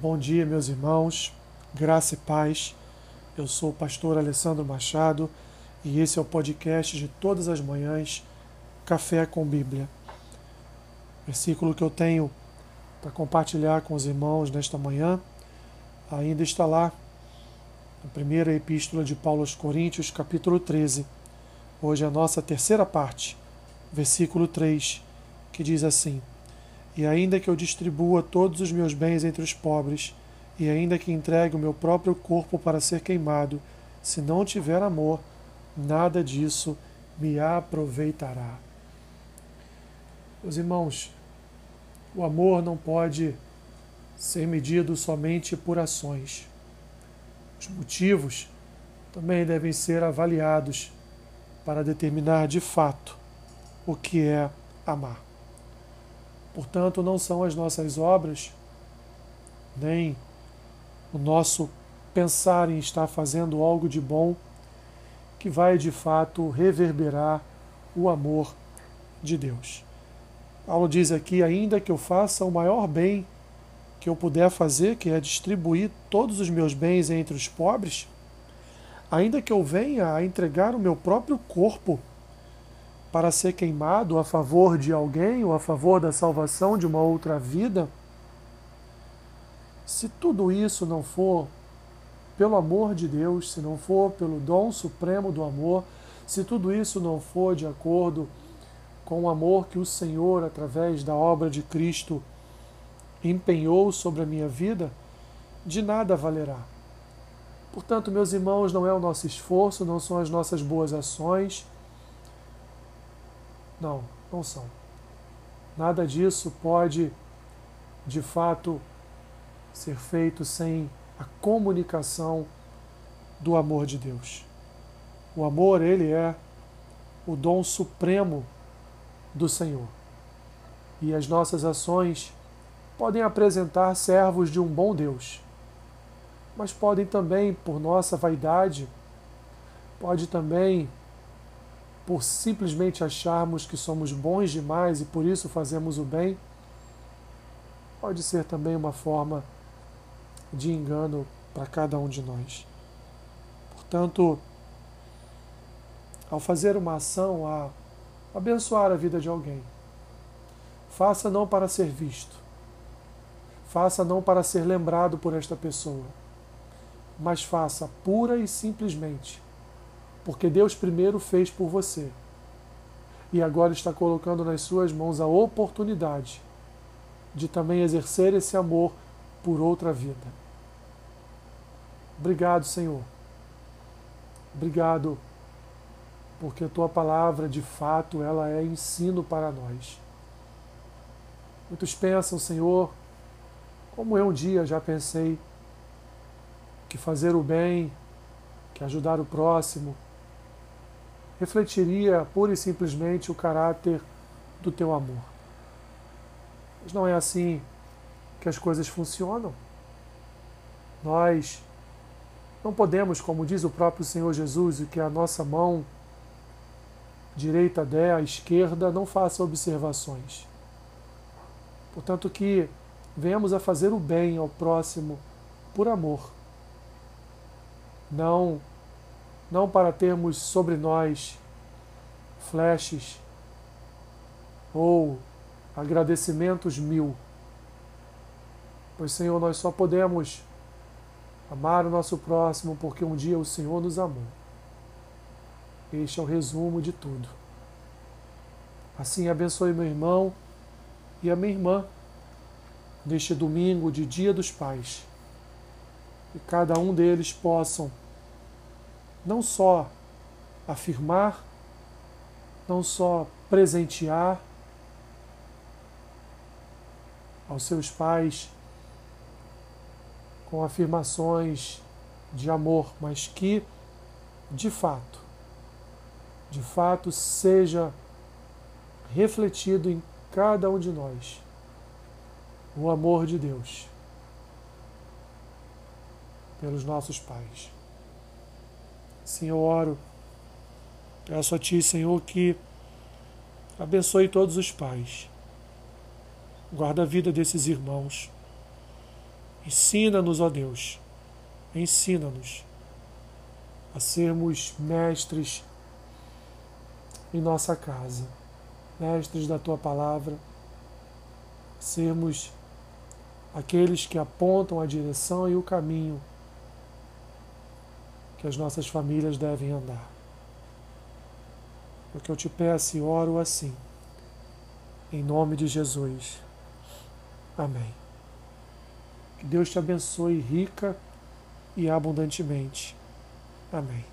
Bom dia, meus irmãos, graça e paz. Eu sou o pastor Alessandro Machado e esse é o podcast de todas as manhãs, Café com Bíblia. Versículo que eu tenho para compartilhar com os irmãos nesta manhã ainda está lá, na primeira epístola de Paulo aos Coríntios, capítulo 13. Hoje é a nossa terceira parte, versículo 3, que diz assim. E ainda que eu distribua todos os meus bens entre os pobres, e ainda que entregue o meu próprio corpo para ser queimado, se não tiver amor, nada disso me aproveitará. Meus irmãos, o amor não pode ser medido somente por ações. Os motivos também devem ser avaliados para determinar de fato o que é amar. Portanto, não são as nossas obras, nem o nosso pensar em estar fazendo algo de bom que vai de fato reverberar o amor de Deus. Paulo diz aqui: ainda que eu faça o maior bem que eu puder fazer, que é distribuir todos os meus bens entre os pobres, ainda que eu venha a entregar o meu próprio corpo para ser queimado a favor de alguém ou a favor da salvação de uma outra vida, se tudo isso não for pelo amor de Deus, se não for pelo dom supremo do amor, se tudo isso não for de acordo com o amor que o Senhor, através da obra de Cristo, empenhou sobre a minha vida, de nada valerá. Portanto, meus irmãos, não é o nosso esforço, não são as nossas boas ações, não, não são. Nada disso pode, de fato, ser feito sem a comunicação do amor de Deus. O amor, ele é o dom supremo do Senhor. E as nossas ações podem apresentar servos de um bom Deus, mas podem também, por nossa vaidade, pode também por simplesmente acharmos que somos bons demais e por isso fazemos o bem, pode ser também uma forma de engano para cada um de nós. Portanto, ao fazer uma ação a abençoar a vida de alguém, faça não para ser visto, faça não para ser lembrado por esta pessoa, mas faça pura e simplesmente porque Deus primeiro fez por você e agora está colocando nas suas mãos a oportunidade de também exercer esse amor por outra vida. Obrigado, Senhor. Obrigado, porque a tua palavra, de fato, ela é ensino para nós. Muitos pensam, Senhor, como eu um dia já pensei, que fazer o bem, que ajudar o próximo, refletiria pura e simplesmente o caráter do teu amor. Mas não é assim que as coisas funcionam. Nós não podemos, como diz o próprio Senhor Jesus, que a nossa mão direita der, a esquerda não faça observações. Portanto, que venhamos a fazer o bem ao próximo por amor, não não para termos sobre nós flashes ou agradecimentos mil. Pois, Senhor, nós só podemos amar o nosso próximo porque um dia o Senhor nos amou. Este é o resumo de tudo. Assim, abençoe meu irmão e a minha irmã neste domingo de Dia dos Pais. Que cada um deles possam não só afirmar, não só presentear aos seus pais com afirmações de amor, mas que, de fato, de fato seja refletido em cada um de nós o amor de Deus pelos nossos pais. Sim, eu oro. Peço a Ti, Senhor, que abençoe todos os pais. Guarda a vida desses irmãos. Ensina-nos, ó Deus, ensina-nos a sermos mestres em nossa casa, mestres da tua palavra, sermos aqueles que apontam a direção e o caminho que as nossas famílias devem andar. O que eu te peço e oro assim, em nome de Jesus. Amém. Que Deus te abençoe rica e abundantemente. Amém.